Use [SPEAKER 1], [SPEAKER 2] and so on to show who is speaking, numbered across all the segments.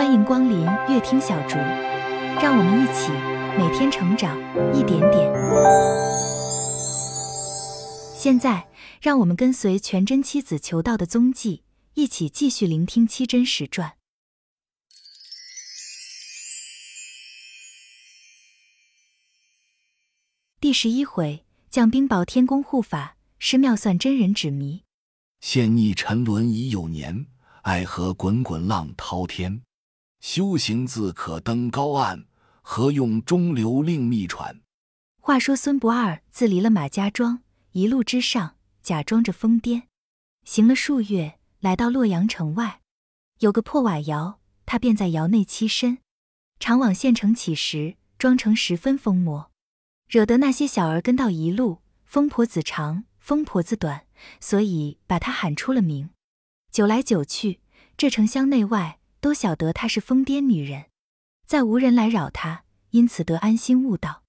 [SPEAKER 1] 欢迎光临乐听小竹，让我们一起每天成长一点点。现在，让我们跟随全真七子求道的踪迹，一起继续聆听七真实传第十一回：降冰雹天宫护法，施妙算真人指迷。
[SPEAKER 2] 现逆沉沦已有年，爱河滚滚浪滔天。修行自可登高岸，何用中流令觅船？
[SPEAKER 1] 话说孙不二自离了马家庄，一路之上假装着疯癫，行了数月，来到洛阳城外，有个破瓦窑，他便在窑内栖身，常往县城乞食，装成十分疯魔，惹得那些小儿跟到一路，疯婆子长，疯婆子短，所以把他喊出了名。久来久去，这城乡内外。都晓得她是疯癫女人，再无人来扰她，因此得安心悟道。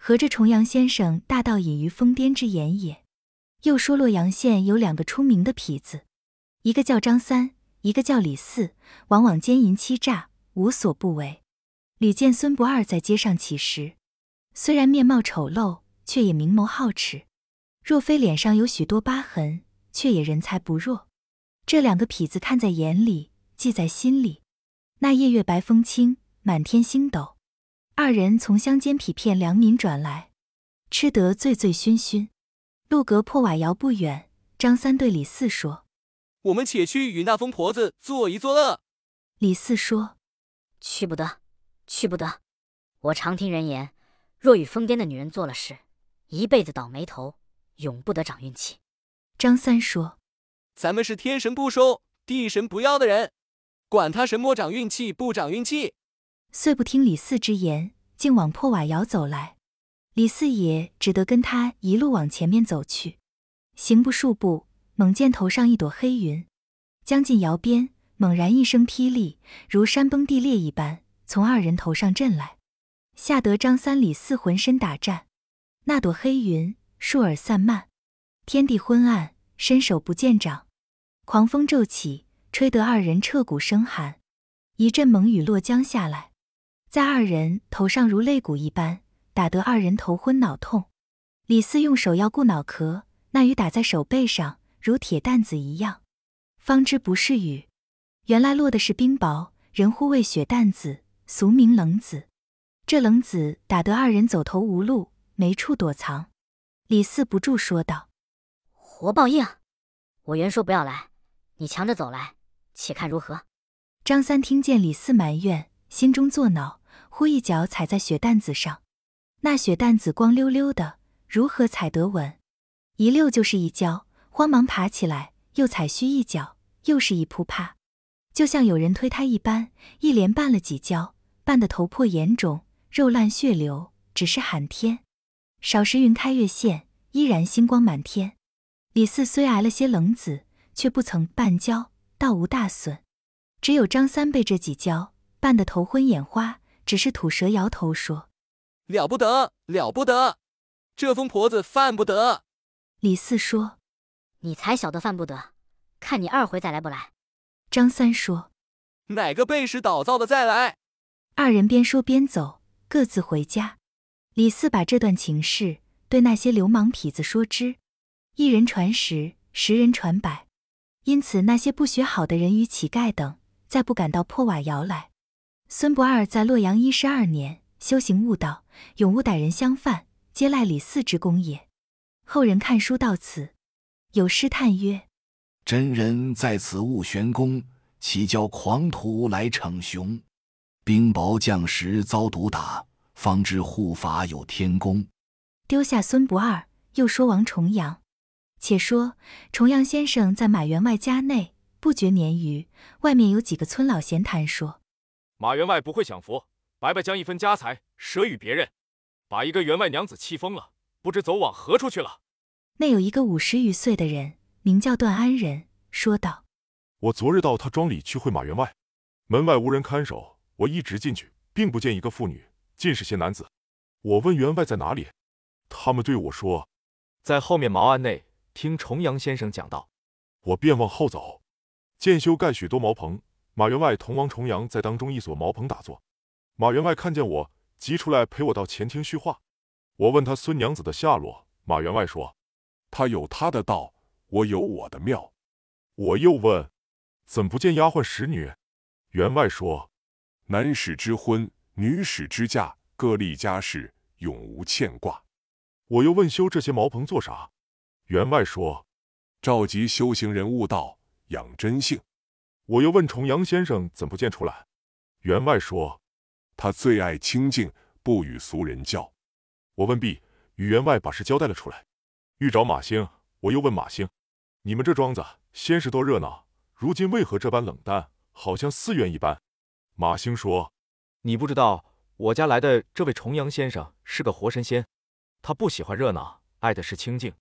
[SPEAKER 1] 合着重阳先生大道隐于疯癫之言也。又说洛阳县有两个出名的痞子，一个叫张三，一个叫李四，往往奸淫欺诈，无所不为。屡见孙不二在街上乞食，虽然面貌丑陋，却也明眸皓齿；若非脸上有许多疤痕，却也人才不弱。这两个痞子看在眼里。记在心里。那夜月白风清，满天星斗。二人从乡间痞骗良民转来，吃得醉醉醺醺。路隔破瓦窑不远，张三对李四说：“
[SPEAKER 3] 我们且去与那疯婆子作一作乐。”
[SPEAKER 1] 李四说：“
[SPEAKER 4] 去不得，去不得。我常听人言，若与疯癫的女人做了事，一辈子倒霉头，永不得长运气。”
[SPEAKER 1] 张三说：“
[SPEAKER 3] 咱们是天神不收，地神不要的人。”管他什么长运气不长运气，
[SPEAKER 1] 遂不听李四之言，竟往破瓦窑走来。李四也只得跟他一路往前面走去。行不数步，猛见头上一朵黑云，将近窑边，猛然一声霹雳，如山崩地裂一般，从二人头上震来，吓得张三李四浑身打颤。那朵黑云倏尔散漫，天地昏暗，伸手不见掌，狂风骤起。吹得二人彻骨生寒，一阵猛雨落江下来，在二人头上如肋骨一般，打得二人头昏脑痛。李四用手要顾脑壳，那雨打在手背上，如铁蛋子一样，方知不是雨，原来落的是冰雹，人呼为雪蛋子，俗名冷子。这冷子打得二人走投无路，没处躲藏。李四不住说道：“
[SPEAKER 4] 活报应！我原说不要来，你强着走来。”且看如何。
[SPEAKER 1] 张三听见李四埋怨，心中作恼，忽一脚踩在雪蛋子上，那雪蛋子光溜溜的，如何踩得稳？一溜就是一跤，慌忙爬起来，又踩虚一脚，又是一扑啪，就像有人推他一般，一连绊了几跤，绊得头破眼肿，肉烂血流，只是喊天。少时云开月现，依然星光满天。李四虽挨了些冷子，却不曾绊跤。倒无大损，只有张三被这几跤绊得头昏眼花，只是吐舌摇头说：“
[SPEAKER 3] 了不得，了不得，这疯婆子犯不得。”
[SPEAKER 1] 李四说：“
[SPEAKER 4] 你才晓得犯不得，看你二回再来不来。”
[SPEAKER 1] 张三说：“
[SPEAKER 3] 哪个背时倒灶的再来？”
[SPEAKER 1] 二人边说边走，各自回家。李四把这段情事对那些流氓痞子说之，一人传十，十人传百。因此，那些不学好的人与乞丐等，再不敢到破瓦窑来。孙不二在洛阳一十二年，修行悟道，永无歹人相犯，皆赖李四之功也。后人看书到此，有诗叹曰：“
[SPEAKER 2] 真人在此悟玄功，岂教狂徒来逞雄？冰雹降时遭毒打，方知护法有天功。”
[SPEAKER 1] 丢下孙不二，又说王重阳。且说重阳先生在马员外家内不觉年余，外面有几个村老闲谈说，
[SPEAKER 5] 马员外不会享福，白白将一分家财舍与别人，把一个员外娘子气疯了，不知走往何处去了。
[SPEAKER 1] 那有一个五十余岁的人，名叫段安仁，说道：“
[SPEAKER 6] 我昨日到他庄里去会马员外，门外无人看守，我一直进去，并不见一个妇女，尽是些男子。我问员外在哪里，他们对我说，
[SPEAKER 5] 在后面茅庵内。”听重阳先生讲道，
[SPEAKER 6] 我便往后走，见修盖许多茅棚，马员外同王重阳在当中一所茅棚打坐。马员外看见我，急出来陪我到前厅叙话。我问他孙娘子的下落，马员外说：“
[SPEAKER 7] 他有他的道，我有我的庙。”
[SPEAKER 6] 我又问：“怎不见丫鬟使女？”员外说：“
[SPEAKER 7] 男使之婚，女使之嫁，各立家事，永无牵挂。”
[SPEAKER 6] 我又问修这些茅棚做啥？员外说：“
[SPEAKER 7] 召集修行人悟道，养真性。”
[SPEAKER 6] 我又问重阳先生怎不见出来？员外说：“
[SPEAKER 7] 他最爱清静，不与俗人交。”
[SPEAKER 6] 我问毕，与员外把事交代了出来。欲找马兴，我又问马兴：“你们这庄子先是多热闹，如今为何这般冷淡，好像寺院一般？”马兴说：“
[SPEAKER 5] 你不知道，我家来的这位重阳先生是个活神仙，他不喜欢热闹，爱的是清静。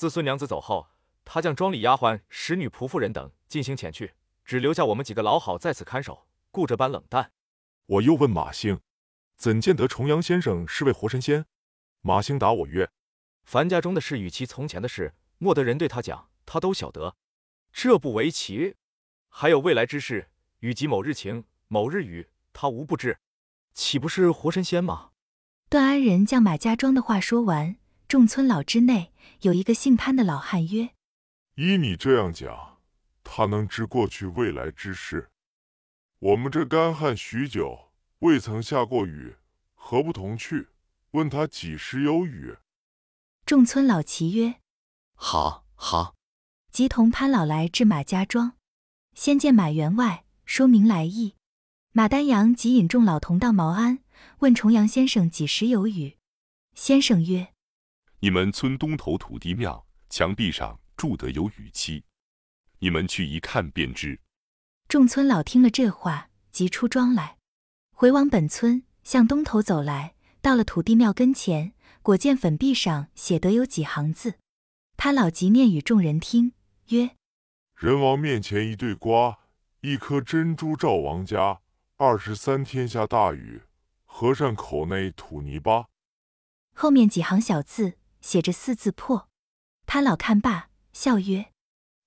[SPEAKER 5] 自孙娘子走后，他将庄里丫鬟、使女、仆妇人等进行遣去，只留下我们几个老好在此看守，故这般冷淡。”
[SPEAKER 6] 我又问马兴：“怎见得重阳先生是位活神仙？”马兴答我曰：“
[SPEAKER 5] 樊家中的事与其从前的事，莫得人对他讲，他都晓得。这不为奇，还有未来之事，与及某日晴、某日雨，他无不知，岂不是活神仙吗？”
[SPEAKER 1] 段安仁将马家庄的话说完，众村老之内有一个姓潘的老汉曰：“
[SPEAKER 6] 依你这样讲，他能知过去未来之事。我们这干旱许久，未曾下过雨，何不同去？”问他几时有雨？
[SPEAKER 1] 众村老齐曰：“
[SPEAKER 2] 好，好。”
[SPEAKER 1] 即同潘老来至马家庄，先见马员外，说明来意。马丹阳即引众老同到茅庵，问重阳先生几时有雨。先生曰：“
[SPEAKER 8] 你们村东头土地庙墙壁上铸得有雨漆，你们去一看便知。”
[SPEAKER 1] 众村老听了这话，即出庄来，回往本村，向东头走来。到了土地庙跟前，果见粉壁上写得有几行字。他老即念与众人听，曰：“
[SPEAKER 6] 人王面前一对瓜，一颗珍珠照王家。二十三天下大雨，和尚口内吐泥巴。”
[SPEAKER 1] 后面几行小字写着四字破。他老看罢，笑曰：“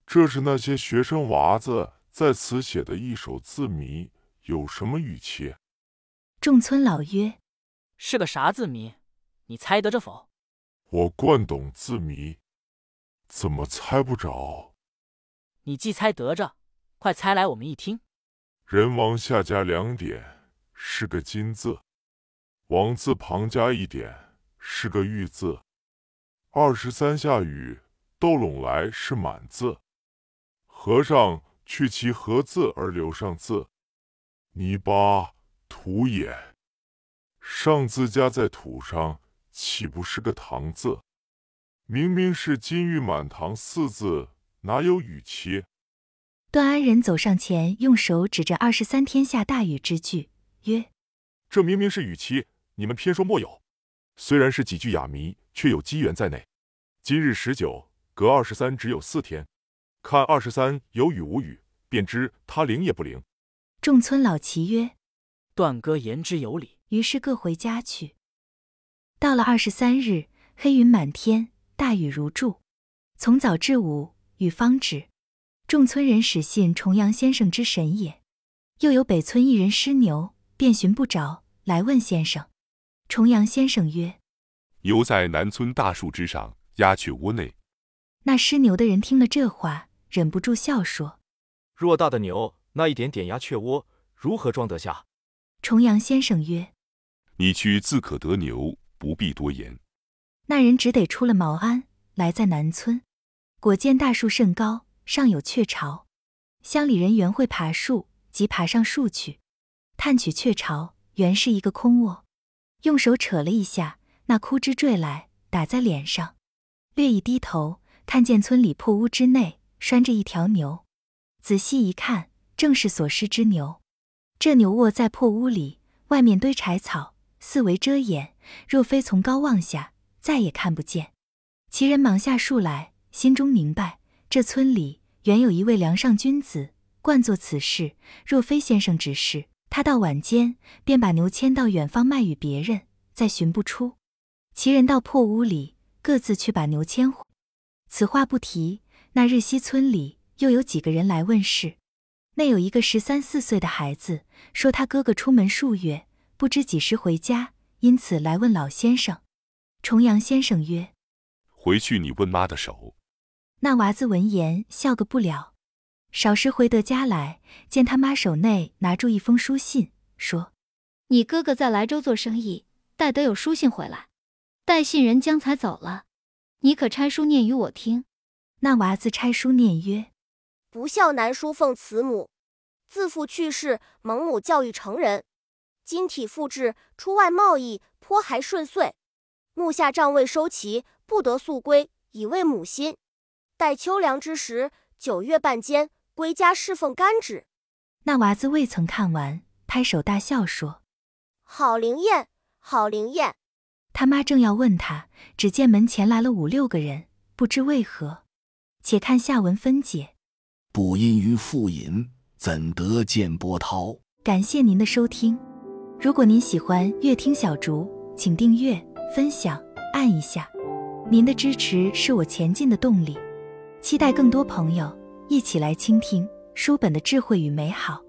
[SPEAKER 6] 这是那些学生娃子在此写的一首字谜，有什么语气？”
[SPEAKER 1] 众村老曰。
[SPEAKER 9] 是个啥字谜？你猜得着否？
[SPEAKER 6] 我惯懂字谜，怎么猜不着？
[SPEAKER 9] 你既猜得着，快猜来，我们一听。
[SPEAKER 6] 人王下加两点，是个金字；王字旁加一点，是个玉字。二十三下雨，斗拢来是满字。和尚去其何字而留上字？泥巴土也。上字加在土上，岂不是个堂字？明明是金玉满堂四字，哪有雨期？
[SPEAKER 1] 段安仁走上前，用手指着“二十三天下大雨”之句，曰：“
[SPEAKER 6] 这明明是雨期，你们偏说莫有。虽然是几句哑谜，却有机缘在内。今日十九，隔二十三只有四天，看二十三有雨无雨，便知他灵也不灵。”
[SPEAKER 1] 众村老齐曰：“
[SPEAKER 9] 段哥言之有理。”
[SPEAKER 1] 于是各回家去。到了二十三日，黑云满天，大雨如注。从早至午，雨方止。众村人始信重阳先生之神也。又有北村一人失牛，便寻不着，来问先生。重阳先生曰：“
[SPEAKER 8] 牛在南村大树之上，鸦雀窝内。”
[SPEAKER 1] 那施牛的人听了这话，忍不住笑说：“
[SPEAKER 5] 偌大的牛，那一点点鸦雀窝，如何装得下？”
[SPEAKER 1] 重阳先生曰：
[SPEAKER 8] 你去自可得牛，不必多言。
[SPEAKER 1] 那人只得出了茅庵，来在南村，果见大树甚高，上有雀巢。乡里人原会爬树，即爬上树去，探取雀巢，原是一个空窝。用手扯了一下，那枯枝坠来，打在脸上。略一低头，看见村里破屋之内拴着一条牛。仔细一看，正是所失之牛。这牛卧在破屋里，外面堆柴草。四围遮掩，若非从高望下，再也看不见。其人忙下树来，心中明白，这村里原有一位梁上君子，惯做此事。若非先生指示，他到晚间便把牛牵到远方卖与别人，再寻不出。其人到破屋里，各自去把牛牵回。此话不提。那日西村里又有几个人来问事，内有一个十三四岁的孩子，说他哥哥出门数月，不知几时回家，因此来问老先生。重阳先生曰：“
[SPEAKER 8] 回去你问妈的手。”
[SPEAKER 1] 那娃子闻言笑个不了。少时回得家来，见他妈手内拿住一封书信，说：“
[SPEAKER 10] 你哥哥在莱州做生意，待得有书信回来，带信人将才走了，你可拆书念与我听。”
[SPEAKER 1] 那娃子拆书念曰：“
[SPEAKER 11] 不孝男书奉慈母，自父去世，蒙母教育成人，今体复至，出外贸易颇还顺遂。目下账未收齐，不得速归，以慰母心。待秋凉之时，九月半间归家侍奉干纸。”
[SPEAKER 1] 那娃子未曾看完，拍手大笑说：“
[SPEAKER 11] 好灵验，好灵验！”
[SPEAKER 1] 他妈正要问他，只见门前来了五六个人，不知为何。且看下文分解。
[SPEAKER 2] 不因于父隐，怎得见波涛？
[SPEAKER 1] 感谢您的收听。如果您喜欢乐听小竹，请订阅、分享、按一下。您的支持是我前进的动力。期待更多朋友一起来倾听书本的智慧与美好。